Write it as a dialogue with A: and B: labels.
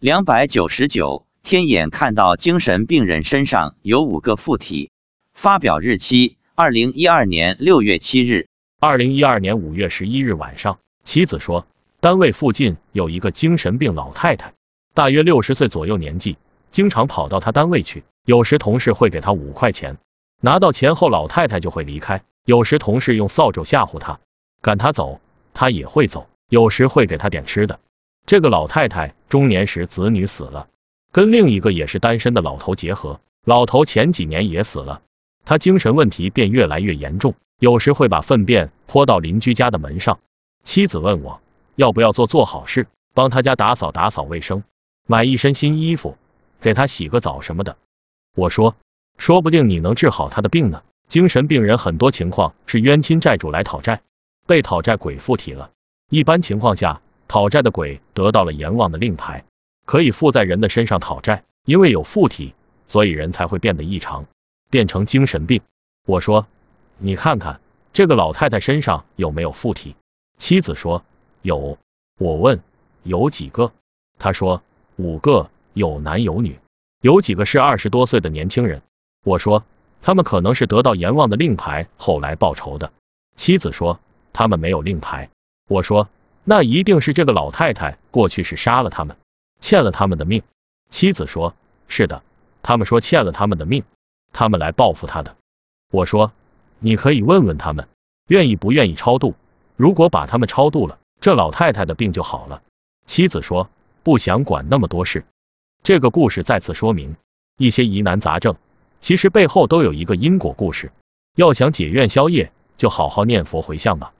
A: 两百九十九，天眼看到精神病人身上有五个附体。发表日期：二零一二年六月七日。
B: 二零一二年五月十一日晚上，妻子说，单位附近有一个精神病老太太，大约六十岁左右年纪，经常跑到他单位去。有时同事会给她五块钱，拿到钱后，老太太就会离开。有时同事用扫帚吓唬她，赶她走，她也会走。有时会给她点吃的。这个老太太中年时子女死了，跟另一个也是单身的老头结合，老头前几年也死了，他精神问题便越来越严重，有时会把粪便泼到邻居家的门上。妻子问我要不要做做好事，帮他家打扫打扫卫生，买一身新衣服，给他洗个澡什么的。我说，说不定你能治好他的病呢。精神病人很多情况是冤亲债主来讨债，被讨债鬼附体了，一般情况下。讨债的鬼得到了阎王的令牌，可以附在人的身上讨债。因为有附体，所以人才会变得异常，变成精神病。我说，你看看这个老太太身上有没有附体？妻子说有。我问有几个？他说五个，有男有女，有几个是二十多岁的年轻人。我说他们可能是得到阎王的令牌后来报仇的。妻子说他们没有令牌。我说。那一定是这个老太太过去是杀了他们，欠了他们的命。妻子说：“是的，他们说欠了他们的命，他们来报复他的。”我说：“你可以问问他们，愿意不愿意超度？如果把他们超度了，这老太太的病就好了。”妻子说：“不想管那么多事。”这个故事再次说明，一些疑难杂症其实背后都有一个因果故事。要想解怨消业，就好好念佛回向吧。